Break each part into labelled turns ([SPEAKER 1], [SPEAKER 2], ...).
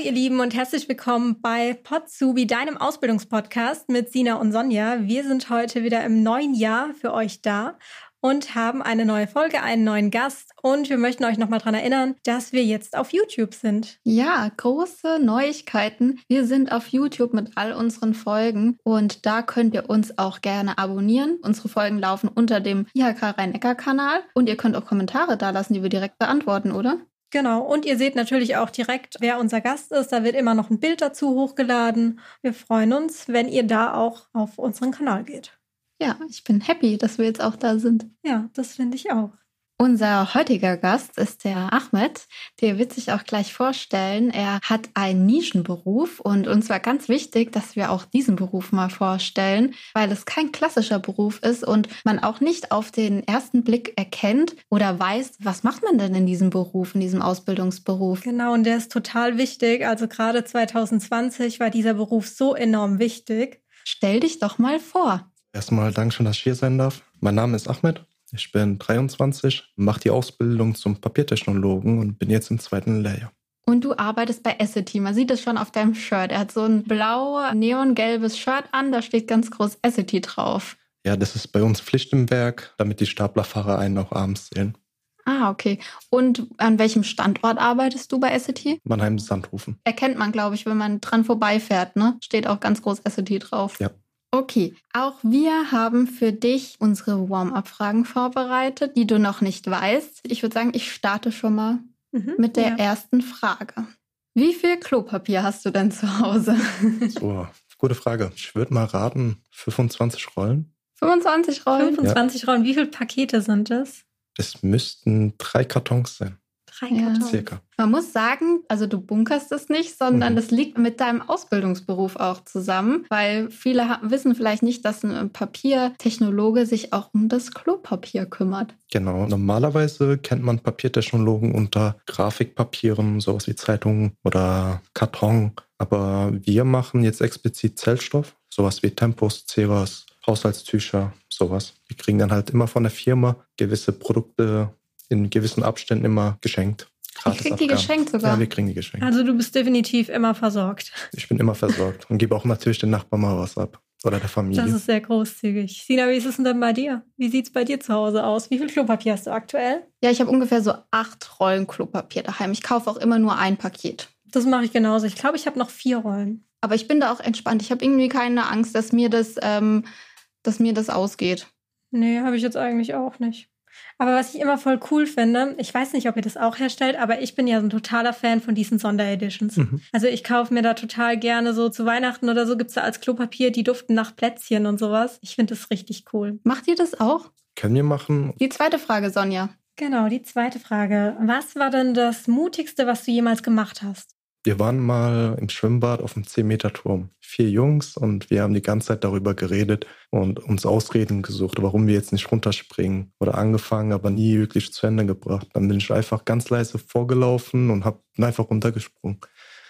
[SPEAKER 1] Hallo ihr Lieben und herzlich willkommen bei Potsubi, deinem Ausbildungspodcast mit Sina und Sonja. Wir sind heute wieder im neuen Jahr für euch da und haben eine neue Folge, einen neuen Gast und wir möchten euch nochmal daran erinnern, dass wir jetzt auf YouTube sind.
[SPEAKER 2] Ja, große Neuigkeiten. Wir sind auf YouTube mit all unseren Folgen und da könnt ihr uns auch gerne abonnieren. Unsere Folgen laufen unter dem IHK Rhein-Neckar-Kanal und ihr könnt auch Kommentare da lassen, die wir direkt beantworten, oder?
[SPEAKER 1] Genau, und ihr seht natürlich auch direkt, wer unser Gast ist. Da wird immer noch ein Bild dazu hochgeladen. Wir freuen uns, wenn ihr da auch auf unseren Kanal geht.
[SPEAKER 2] Ja, ich bin happy, dass wir jetzt auch da sind.
[SPEAKER 1] Ja, das finde ich auch.
[SPEAKER 2] Unser heutiger Gast ist der Ahmed. Der wird sich auch gleich vorstellen. Er hat einen Nischenberuf und uns war ganz wichtig, dass wir auch diesen Beruf mal vorstellen, weil es kein klassischer Beruf ist und man auch nicht auf den ersten Blick erkennt oder weiß, was macht man denn in diesem Beruf, in diesem Ausbildungsberuf.
[SPEAKER 1] Genau, und der ist total wichtig. Also gerade 2020 war dieser Beruf so enorm wichtig.
[SPEAKER 2] Stell dich doch mal vor.
[SPEAKER 3] Erstmal danke schön, dass ich hier sein darf. Mein Name ist Ahmed. Ich bin 23, mache die Ausbildung zum Papiertechnologen und bin jetzt im zweiten Lehrjahr.
[SPEAKER 2] Und du arbeitest bei Essity. Man sieht es schon auf deinem Shirt. Er hat so ein blau neongelbes Shirt an, da steht ganz groß Essity drauf.
[SPEAKER 3] Ja, das ist bei uns Pflicht im Werk, damit die Staplerfahrer einen auch abends sehen.
[SPEAKER 2] Ah, okay. Und an welchem Standort arbeitest du bei Essity?
[SPEAKER 3] Mannheim-Sandhofen.
[SPEAKER 2] Erkennt man, glaube ich, wenn man dran vorbeifährt, ne? Steht auch ganz groß Essity drauf.
[SPEAKER 3] Ja.
[SPEAKER 2] Okay, auch wir haben für dich unsere Warm-up-Fragen vorbereitet, die du noch nicht weißt. Ich würde sagen, ich starte schon mal mhm, mit der ja. ersten Frage. Wie viel Klopapier hast du denn zu Hause?
[SPEAKER 3] So, gute Frage. Ich würde mal raten, 25 Rollen.
[SPEAKER 2] 25 Rollen?
[SPEAKER 1] 25 ja. Rollen. Wie viele Pakete sind das?
[SPEAKER 3] Das müssten drei Kartons sein.
[SPEAKER 1] Drei Kartons.
[SPEAKER 3] Circa.
[SPEAKER 2] Man muss sagen, also du bunkerst es nicht, sondern mhm. das liegt mit deinem Ausbildungsberuf auch zusammen, weil viele wissen vielleicht nicht, dass ein Papiertechnologe sich auch um das Klopapier kümmert.
[SPEAKER 3] Genau. Normalerweise kennt man Papiertechnologen unter Grafikpapieren, sowas wie Zeitungen oder Karton. Aber wir machen jetzt explizit Zellstoff, sowas wie Tempos, Cevas, Haushaltstücher, sowas. Wir kriegen dann halt immer von der Firma gewisse Produkte in gewissen Abständen immer geschenkt.
[SPEAKER 2] Ich krieg die geschenkt sogar.
[SPEAKER 3] Ja, wir kriegen die geschenkt.
[SPEAKER 1] Also du bist definitiv immer versorgt.
[SPEAKER 3] Ich bin immer versorgt und gebe auch natürlich den Nachbarn mal was ab. Oder der Familie.
[SPEAKER 1] Das ist sehr großzügig. Sina, wie ist es denn bei dir? Wie sieht es bei dir zu Hause aus? Wie viel Klopapier hast du aktuell?
[SPEAKER 2] Ja, ich habe ungefähr so acht Rollen Klopapier daheim. Ich kaufe auch immer nur ein Paket.
[SPEAKER 1] Das mache ich genauso. Ich glaube, ich habe noch vier Rollen.
[SPEAKER 2] Aber ich bin da auch entspannt. Ich habe irgendwie keine Angst, dass mir das, ähm, dass mir das ausgeht.
[SPEAKER 1] Nee, habe ich jetzt eigentlich auch nicht. Aber was ich immer voll cool finde, ich weiß nicht, ob ihr das auch herstellt, aber ich bin ja so ein totaler Fan von diesen Sondereditions. Mhm. Also ich kaufe mir da total gerne so zu Weihnachten oder so gibt es da als Klopapier, die duften nach Plätzchen und sowas. Ich finde das richtig cool.
[SPEAKER 2] Macht ihr das auch?
[SPEAKER 3] Können wir machen.
[SPEAKER 2] Die zweite Frage, Sonja.
[SPEAKER 1] Genau, die zweite Frage. Was war denn das Mutigste, was du jemals gemacht hast?
[SPEAKER 3] Wir waren mal im Schwimmbad auf dem 10-Meter-Turm. Vier Jungs und wir haben die ganze Zeit darüber geredet und uns Ausreden gesucht, warum wir jetzt nicht runterspringen. Oder angefangen, aber nie wirklich zu Ende gebracht. Dann bin ich einfach ganz leise vorgelaufen und habe einfach runtergesprungen.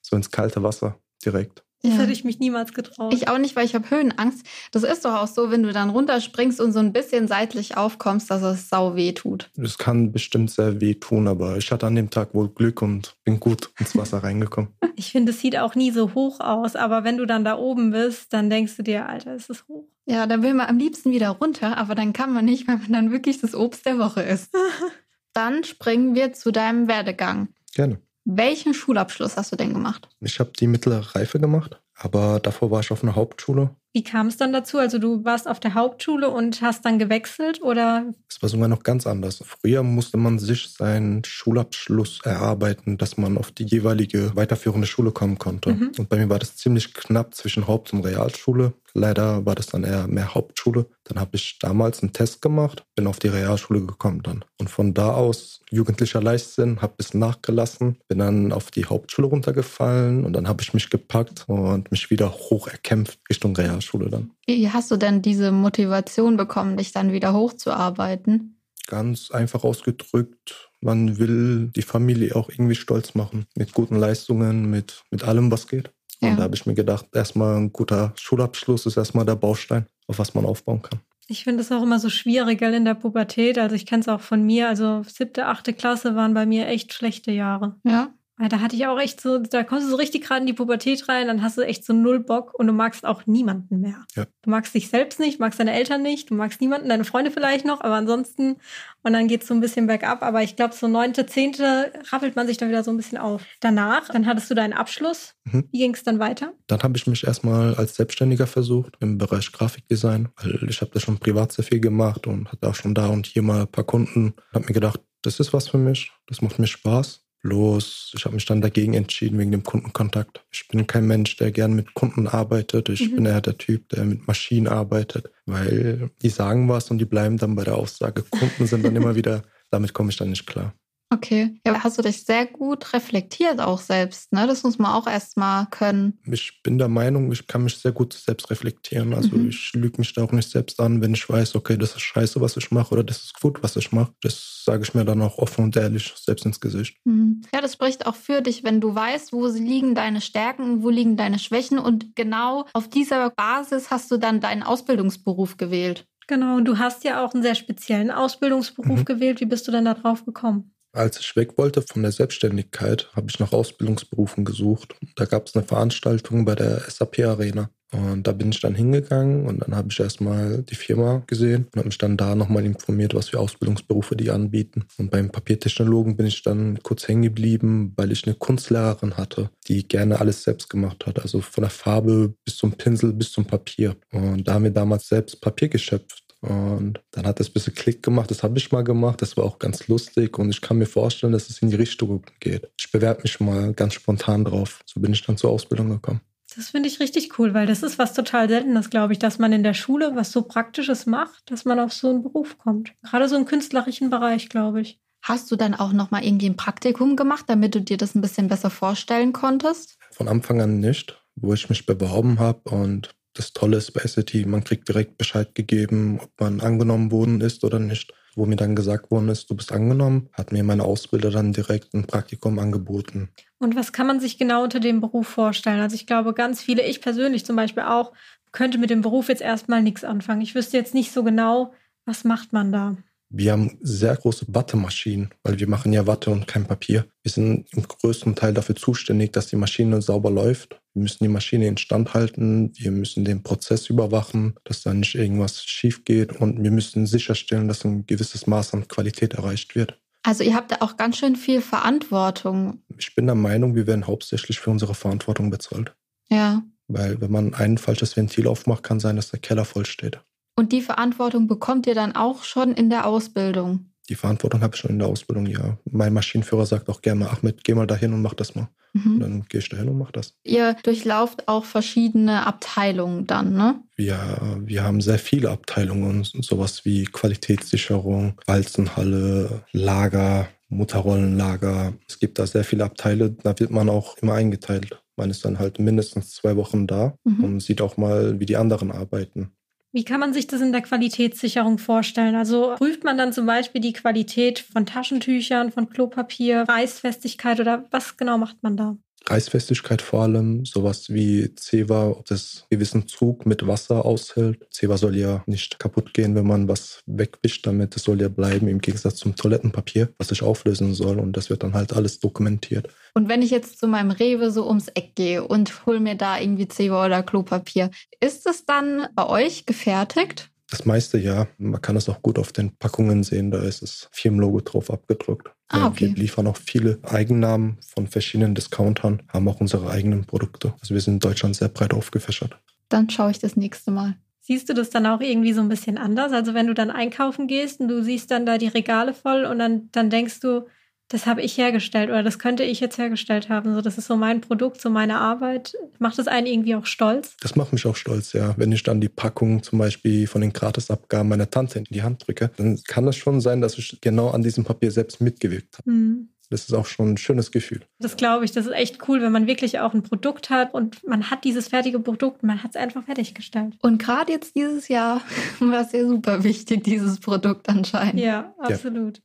[SPEAKER 3] So ins kalte Wasser direkt.
[SPEAKER 1] Das ja. hätte ich mich niemals getraut.
[SPEAKER 2] Ich auch nicht, weil ich habe Höhenangst. Das ist doch auch so, wenn du dann runterspringst und so ein bisschen seitlich aufkommst, dass es sau weh tut.
[SPEAKER 3] Es kann bestimmt sehr weh tun, aber ich hatte an dem Tag wohl Glück und bin gut ins Wasser reingekommen.
[SPEAKER 1] Ich finde, es sieht auch nie so hoch aus, aber wenn du dann da oben bist, dann denkst du dir, Alter, ist es hoch.
[SPEAKER 2] Ja, dann will man am liebsten wieder runter, aber dann kann man nicht, weil man dann wirklich das Obst der Woche ist. dann springen wir zu deinem Werdegang.
[SPEAKER 3] Gerne.
[SPEAKER 2] Welchen Schulabschluss hast du denn gemacht?
[SPEAKER 3] Ich habe die mittlere Reife gemacht, aber davor war ich auf einer Hauptschule.
[SPEAKER 1] Wie kam es dann dazu? Also du warst auf der Hauptschule und hast dann gewechselt oder?
[SPEAKER 3] Es war sogar noch ganz anders. Früher musste man sich seinen Schulabschluss erarbeiten, dass man auf die jeweilige weiterführende Schule kommen konnte. Mhm. Und bei mir war das ziemlich knapp zwischen Haupt- und Realschule. Leider war das dann eher mehr Hauptschule. Dann habe ich damals einen Test gemacht, bin auf die Realschule gekommen dann. Und von da aus jugendlicher Leichtsinn, habe bis nachgelassen, bin dann auf die Hauptschule runtergefallen und dann habe ich mich gepackt und mich wieder hoch erkämpft Richtung Realschule dann.
[SPEAKER 2] Wie hast du denn diese Motivation bekommen, dich dann wieder hochzuarbeiten?
[SPEAKER 3] Ganz einfach ausgedrückt, man will die Familie auch irgendwie stolz machen. Mit guten Leistungen, mit, mit allem, was geht. Ja. Und da habe ich mir gedacht, erstmal ein guter Schulabschluss ist erstmal der Baustein, auf was man aufbauen kann.
[SPEAKER 1] Ich finde es auch immer so schwierig, gell, in der Pubertät. Also ich kenne es auch von mir. Also siebte, achte Klasse waren bei mir echt schlechte Jahre.
[SPEAKER 2] Ja.
[SPEAKER 1] Weil da hatte ich auch echt so, da kommst du so richtig gerade in die Pubertät rein, dann hast du echt so null Bock und du magst auch niemanden mehr. Ja. Du magst dich selbst nicht, magst deine Eltern nicht, du magst niemanden, deine Freunde vielleicht noch, aber ansonsten, und dann geht's so ein bisschen bergab. Aber ich glaube, so neunte, zehnte rappelt man sich dann wieder so ein bisschen auf. Danach, dann hattest du deinen Abschluss. Mhm. Wie ging es dann weiter?
[SPEAKER 3] Dann habe ich mich erstmal als Selbstständiger versucht im Bereich Grafikdesign, weil ich habe das schon privat sehr viel gemacht und hatte auch schon da und hier mal ein paar Kunden. Habe mir gedacht, das ist was für mich, das macht mir Spaß. Bloß, ich habe mich dann dagegen entschieden wegen dem Kundenkontakt. Ich bin kein Mensch, der gern mit Kunden arbeitet. Ich mhm. bin eher der Typ, der mit Maschinen arbeitet, weil die sagen was und die bleiben dann bei der Aussage. Kunden sind dann immer wieder, damit komme ich dann nicht klar.
[SPEAKER 2] Okay. Ja, hast du dich sehr gut reflektiert auch selbst, ne? Das muss man auch erstmal können.
[SPEAKER 3] Ich bin der Meinung, ich kann mich sehr gut selbst reflektieren. Also mhm. ich lüge mich da auch nicht selbst an, wenn ich weiß, okay, das ist scheiße, was ich mache oder das ist gut, was ich mache. Das sage ich mir dann auch offen und ehrlich selbst ins Gesicht.
[SPEAKER 2] Mhm. Ja, das spricht auch für dich, wenn du weißt, wo liegen deine Stärken, wo liegen deine Schwächen und genau auf dieser Basis hast du dann deinen Ausbildungsberuf gewählt.
[SPEAKER 1] Genau, und du hast ja auch einen sehr speziellen Ausbildungsberuf mhm. gewählt. Wie bist du denn da drauf gekommen?
[SPEAKER 3] Als ich weg wollte von der Selbstständigkeit, habe ich nach Ausbildungsberufen gesucht. Da gab es eine Veranstaltung bei der SAP Arena. Und da bin ich dann hingegangen und dann habe ich erstmal die Firma gesehen und habe mich dann da nochmal informiert, was für Ausbildungsberufe die anbieten. Und beim Papiertechnologen bin ich dann kurz hängen geblieben, weil ich eine Kunstlehrerin hatte, die gerne alles selbst gemacht hat. Also von der Farbe bis zum Pinsel bis zum Papier. Und da haben wir damals selbst Papier geschöpft. Und dann hat das ein bisschen Klick gemacht. Das habe ich mal gemacht. Das war auch ganz lustig. Und ich kann mir vorstellen, dass es in die Richtung geht. Ich bewerbe mich mal ganz spontan drauf. So bin ich dann zur Ausbildung gekommen.
[SPEAKER 1] Das finde ich richtig cool, weil das ist was total Seltenes, glaube ich, dass man in der Schule was so Praktisches macht, dass man auf so einen Beruf kommt. Gerade so im künstlerischen Bereich, glaube ich.
[SPEAKER 2] Hast du dann auch noch mal irgendwie ein Praktikum gemacht, damit du dir das ein bisschen besser vorstellen konntest?
[SPEAKER 3] Von Anfang an nicht, wo ich mich beworben habe und das Tolle ist bei SAT, man kriegt direkt Bescheid gegeben, ob man angenommen worden ist oder nicht. Wo mir dann gesagt worden ist, du bist angenommen, hat mir meine Ausbilder dann direkt ein Praktikum angeboten.
[SPEAKER 1] Und was kann man sich genau unter dem Beruf vorstellen? Also ich glaube, ganz viele, ich persönlich zum Beispiel auch, könnte mit dem Beruf jetzt erstmal nichts anfangen. Ich wüsste jetzt nicht so genau, was macht man da.
[SPEAKER 3] Wir haben sehr große Wattemaschinen, weil wir machen ja Watte und kein Papier. Wir sind im größten Teil dafür zuständig, dass die Maschine sauber läuft. Wir müssen die Maschine instand halten, wir müssen den Prozess überwachen, dass da nicht irgendwas schief geht und wir müssen sicherstellen, dass ein gewisses Maß an Qualität erreicht wird.
[SPEAKER 2] Also ihr habt da auch ganz schön viel Verantwortung.
[SPEAKER 3] Ich bin der Meinung, wir werden hauptsächlich für unsere Verantwortung bezahlt.
[SPEAKER 2] Ja.
[SPEAKER 3] Weil wenn man ein falsches Ventil aufmacht, kann sein, dass der Keller voll steht.
[SPEAKER 2] Und die Verantwortung bekommt ihr dann auch schon in der Ausbildung?
[SPEAKER 3] Die Verantwortung habe ich schon in der Ausbildung, ja. Mein Maschinenführer sagt auch gerne, Ahmed, geh mal dahin und mach das mal. Mhm. Dann gehe ich dahin und mach das.
[SPEAKER 2] Ihr durchlauft auch verschiedene Abteilungen dann, ne?
[SPEAKER 3] Wir, wir haben sehr viele Abteilungen, sowas wie Qualitätssicherung, Walzenhalle, Lager, Mutterrollenlager. Es gibt da sehr viele Abteile, da wird man auch immer eingeteilt. Man ist dann halt mindestens zwei Wochen da mhm. und sieht auch mal, wie die anderen arbeiten.
[SPEAKER 1] Wie kann man sich das in der Qualitätssicherung vorstellen? Also prüft man dann zum Beispiel die Qualität von Taschentüchern, von Klopapier, Reißfestigkeit oder was genau macht man da?
[SPEAKER 3] Reißfestigkeit vor allem, sowas wie Zewa, ob das gewissen Zug mit Wasser aushält. Zewa soll ja nicht kaputt gehen, wenn man was wegwischt, damit es soll ja bleiben, im Gegensatz zum Toilettenpapier, was sich auflösen soll und das wird dann halt alles dokumentiert.
[SPEAKER 2] Und wenn ich jetzt zu meinem Rewe so ums Eck gehe und hole mir da irgendwie Zewa oder Klopapier, ist es dann bei euch gefertigt?
[SPEAKER 3] Das meiste ja. Man kann es auch gut auf den Packungen sehen. Da ist das Firmenlogo drauf abgedruckt.
[SPEAKER 2] Ah, okay.
[SPEAKER 3] Wir liefern auch viele Eigennamen von verschiedenen Discountern, haben auch unsere eigenen Produkte. Also wir sind in Deutschland sehr breit aufgefächert.
[SPEAKER 2] Dann schaue ich das nächste Mal.
[SPEAKER 1] Siehst du das dann auch irgendwie so ein bisschen anders? Also wenn du dann einkaufen gehst und du siehst dann da die Regale voll und dann, dann denkst du, das habe ich hergestellt oder das könnte ich jetzt hergestellt haben. So, das ist so mein Produkt, so meine Arbeit. Macht das einen irgendwie auch stolz?
[SPEAKER 3] Das macht mich auch stolz, ja. Wenn ich dann die Packung zum Beispiel von den Gratisabgaben meiner Tante in die Hand drücke, dann kann es schon sein, dass ich genau an diesem Papier selbst mitgewirkt habe. Mhm. Das ist auch schon ein schönes Gefühl.
[SPEAKER 1] Das glaube ich. Das ist echt cool, wenn man wirklich auch ein Produkt hat und man hat dieses fertige Produkt, man hat es einfach fertiggestellt.
[SPEAKER 2] Und gerade jetzt dieses Jahr war es ja super wichtig, dieses Produkt anscheinend.
[SPEAKER 1] Ja, absolut. Ja.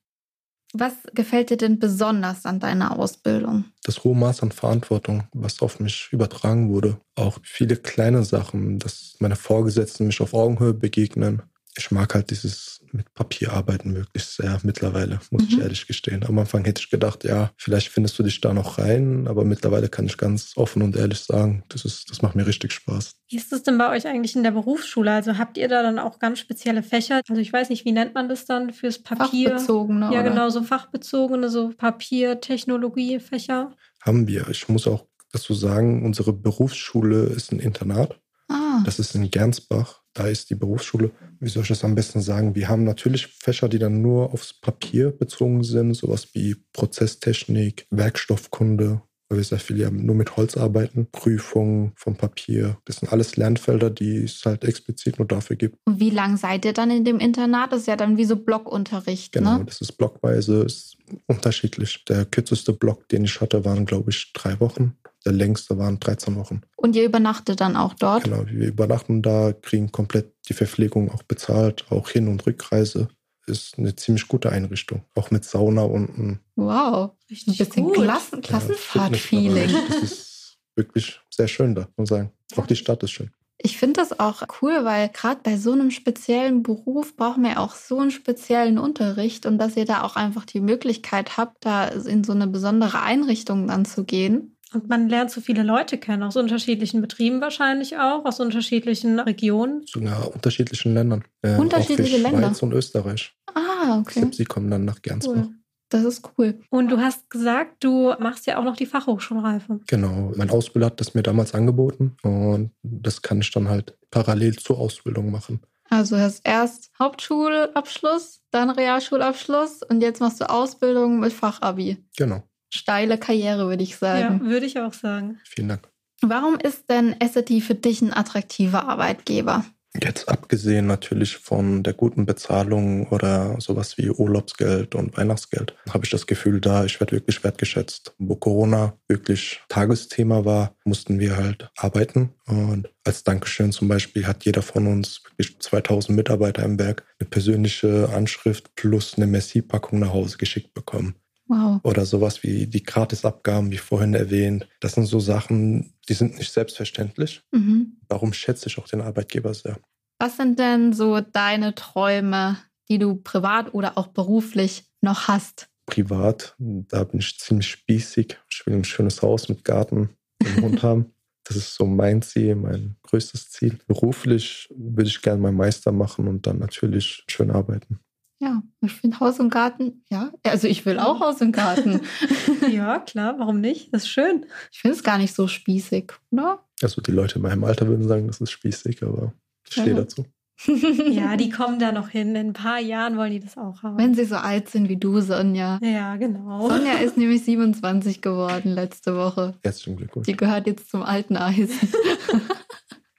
[SPEAKER 2] Was gefällt dir denn besonders an deiner Ausbildung?
[SPEAKER 3] Das hohe Maß an Verantwortung, was auf mich übertragen wurde. Auch viele kleine Sachen, dass meine Vorgesetzten mich auf Augenhöhe begegnen. Ich mag halt dieses mit Papier arbeiten möglichst sehr mittlerweile, muss mhm. ich ehrlich gestehen. Am Anfang hätte ich gedacht, ja, vielleicht findest du dich da noch rein, aber mittlerweile kann ich ganz offen und ehrlich sagen, das ist, das macht mir richtig Spaß.
[SPEAKER 1] Wie ist es denn bei euch eigentlich in der Berufsschule? Also habt ihr da dann auch ganz spezielle Fächer? Also ich weiß nicht, wie nennt man das dann fürs Papier?
[SPEAKER 2] Fachbezogene.
[SPEAKER 1] Ja, oder? genau, so fachbezogene, so Papier, Technologie, Fächer.
[SPEAKER 3] Haben wir. Ich muss auch dazu sagen, unsere Berufsschule ist ein Internat. Ah. Das ist in Gernsbach. Da ist die Berufsschule. Wie soll ich das am besten sagen? Wir haben natürlich Fächer, die dann nur aufs Papier bezogen sind, sowas wie Prozesstechnik, Werkstoffkunde, weil wir sehr viel ja nur mit Holz arbeiten, Prüfungen vom Papier. Das sind alles Lernfelder, die es halt explizit nur dafür gibt.
[SPEAKER 2] Und wie lange seid ihr dann in dem Internat? Das ist ja dann wie so Blockunterricht.
[SPEAKER 3] Genau,
[SPEAKER 2] ne?
[SPEAKER 3] das ist blockweise, ist unterschiedlich. Der kürzeste Block, den ich hatte, waren, glaube ich, drei Wochen. Der längste waren 13 Wochen.
[SPEAKER 2] Und ihr übernachtet dann auch dort?
[SPEAKER 3] Genau, wir übernachten da, kriegen komplett die Verpflegung auch bezahlt, auch Hin- und Rückreise. Ist eine ziemlich gute Einrichtung. Auch mit Sauna unten.
[SPEAKER 2] Wow, richtig ein bisschen Klassen Klassenfahrt-Feeling.
[SPEAKER 3] Ja, das ist wirklich sehr schön da, muss man sagen. Auch die Stadt ist schön.
[SPEAKER 2] Ich finde das auch cool, weil gerade bei so einem speziellen Beruf braucht man ja auch so einen speziellen Unterricht und dass ihr da auch einfach die Möglichkeit habt, da in so eine besondere Einrichtung dann zu gehen.
[SPEAKER 1] Und man lernt so viele Leute kennen, aus unterschiedlichen Betrieben wahrscheinlich auch, aus unterschiedlichen Regionen.
[SPEAKER 3] Sogar unterschiedlichen Ländern.
[SPEAKER 2] Äh, Unterschiedliche
[SPEAKER 3] auch
[SPEAKER 2] Länder.
[SPEAKER 3] Schweiz und Österreich.
[SPEAKER 2] Ah, okay.
[SPEAKER 3] Glaub, sie kommen dann nach Gernsbach. Cool.
[SPEAKER 2] Das ist cool.
[SPEAKER 1] Und du hast gesagt, du machst ja auch noch die Fachhochschulreife.
[SPEAKER 3] Genau. Mein Ausbilder hat das mir damals angeboten und das kann ich dann halt parallel zur Ausbildung machen.
[SPEAKER 2] Also du hast erst Hauptschulabschluss, dann Realschulabschluss und jetzt machst du Ausbildung mit Fachabi.
[SPEAKER 3] Genau
[SPEAKER 2] steile Karriere, würde ich sagen.
[SPEAKER 1] Ja, würde ich auch sagen.
[SPEAKER 3] Vielen Dank.
[SPEAKER 2] Warum ist denn SAT für dich ein attraktiver Arbeitgeber?
[SPEAKER 3] Jetzt abgesehen natürlich von der guten Bezahlung oder sowas wie Urlaubsgeld und Weihnachtsgeld, habe ich das Gefühl, da ich werde wirklich wertgeschätzt. Wo Corona wirklich Tagesthema war, mussten wir halt arbeiten. Und als Dankeschön zum Beispiel hat jeder von uns wirklich 2000 Mitarbeiter im Werk eine persönliche Anschrift plus eine Messi-Packung nach Hause geschickt bekommen.
[SPEAKER 2] Wow.
[SPEAKER 3] Oder sowas wie die Gratisabgaben, wie vorhin erwähnt. Das sind so Sachen, die sind nicht selbstverständlich. Mhm. Darum schätze ich auch den Arbeitgeber sehr.
[SPEAKER 2] Was sind denn so deine Träume, die du privat oder auch beruflich noch hast?
[SPEAKER 3] Privat, da bin ich ziemlich spießig. Ich will ein schönes Haus mit Garten und Hund haben. Das ist so mein Ziel, mein größtes Ziel. Beruflich würde ich gerne meinen Meister machen und dann natürlich schön arbeiten.
[SPEAKER 2] Ja, ich finde Haus und Garten, ja. Also ich will auch Haus und Garten.
[SPEAKER 1] ja, klar, warum nicht? Das ist schön.
[SPEAKER 2] Ich finde es gar nicht so spießig, oder?
[SPEAKER 3] Also die Leute in meinem Alter würden sagen, das ist spießig, aber ich stehe ja. dazu.
[SPEAKER 1] ja, die kommen da noch hin. In ein paar Jahren wollen die das auch haben.
[SPEAKER 2] Wenn sie so alt sind wie du, Sonja.
[SPEAKER 1] Ja, genau.
[SPEAKER 2] Sonja ist nämlich 27 geworden letzte Woche.
[SPEAKER 3] Herzlichen Glückwunsch.
[SPEAKER 2] Die gehört jetzt zum alten Eis.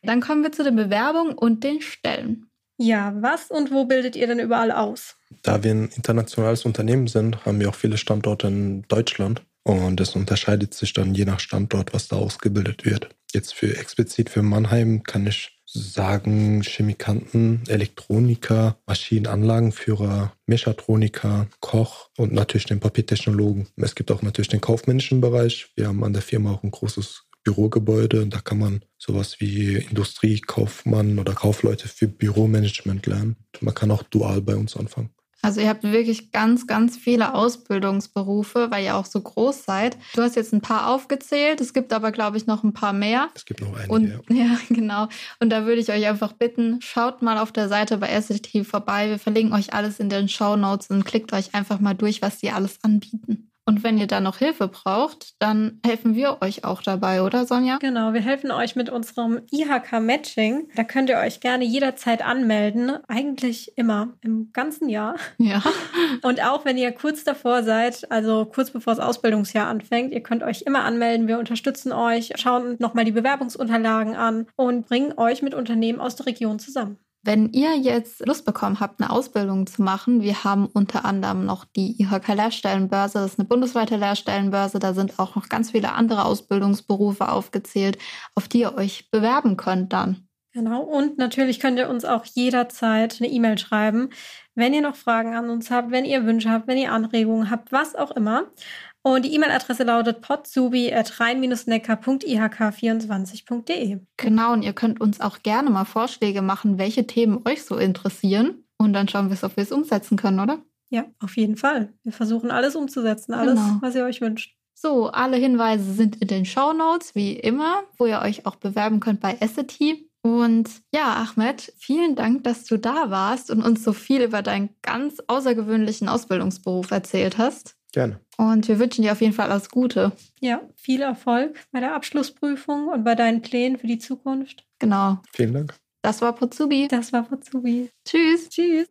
[SPEAKER 2] Dann kommen wir zu den Bewerbungen und den Stellen.
[SPEAKER 1] Ja, was und wo bildet ihr denn überall aus?
[SPEAKER 3] Da wir ein internationales Unternehmen sind, haben wir auch viele Standorte in Deutschland. Und es unterscheidet sich dann je nach Standort, was da ausgebildet wird. Jetzt für explizit für Mannheim kann ich sagen Chemikanten, Elektroniker, Maschinenanlagenführer, Mechatroniker, Koch und natürlich den Papiertechnologen. Es gibt auch natürlich den kaufmännischen Bereich. Wir haben an der Firma auch ein großes Bürogebäude. Da kann man sowas wie Industriekaufmann oder Kaufleute für Büromanagement lernen. Man kann auch dual bei uns anfangen.
[SPEAKER 2] Also ihr habt wirklich ganz, ganz viele Ausbildungsberufe, weil ihr auch so groß seid. Du hast jetzt ein paar aufgezählt, es gibt aber, glaube ich, noch ein paar mehr.
[SPEAKER 3] Es gibt noch einige.
[SPEAKER 2] Und, ja, genau. Und da würde ich euch einfach bitten, schaut mal auf der Seite bei SLT vorbei. Wir verlinken euch alles in den Show Notes und klickt euch einfach mal durch, was die alles anbieten. Und wenn ihr da noch Hilfe braucht, dann helfen wir euch auch dabei, oder Sonja?
[SPEAKER 1] Genau, wir helfen euch mit unserem IHK Matching. Da könnt ihr euch gerne jederzeit anmelden. Eigentlich immer, im ganzen Jahr.
[SPEAKER 2] Ja.
[SPEAKER 1] Und auch wenn ihr kurz davor seid, also kurz bevor das Ausbildungsjahr anfängt, ihr könnt euch immer anmelden. Wir unterstützen euch, schauen nochmal die Bewerbungsunterlagen an und bringen euch mit Unternehmen aus der Region zusammen.
[SPEAKER 2] Wenn ihr jetzt Lust bekommen habt, eine Ausbildung zu machen, wir haben unter anderem noch die IHK Lehrstellenbörse, das ist eine bundesweite Lehrstellenbörse, da sind auch noch ganz viele andere Ausbildungsberufe aufgezählt, auf die ihr euch bewerben könnt dann.
[SPEAKER 1] Genau, und natürlich könnt ihr uns auch jederzeit eine E-Mail schreiben, wenn ihr noch Fragen an uns habt, wenn ihr Wünsche habt, wenn ihr Anregungen habt, was auch immer. Und die E-Mail-Adresse lautet podsubi.rein-neckar.ihk24.de.
[SPEAKER 2] Genau, und ihr könnt uns auch gerne mal Vorschläge machen, welche Themen euch so interessieren. Und dann schauen wir, ob wir es umsetzen können, oder?
[SPEAKER 1] Ja, auf jeden Fall. Wir versuchen alles umzusetzen, alles, genau. was ihr euch wünscht.
[SPEAKER 2] So, alle Hinweise sind in den Show Notes, wie immer, wo ihr euch auch bewerben könnt bei Essity. Und ja, Ahmed, vielen Dank, dass du da warst und uns so viel über deinen ganz außergewöhnlichen Ausbildungsberuf erzählt hast.
[SPEAKER 3] Gerne.
[SPEAKER 2] Und wir wünschen dir auf jeden Fall alles Gute.
[SPEAKER 1] Ja, viel Erfolg bei der Abschlussprüfung und bei deinen Plänen für die Zukunft.
[SPEAKER 2] Genau.
[SPEAKER 3] Vielen Dank.
[SPEAKER 2] Das war Potsubi.
[SPEAKER 1] Das war Potsubi.
[SPEAKER 2] Tschüss.
[SPEAKER 1] Tschüss.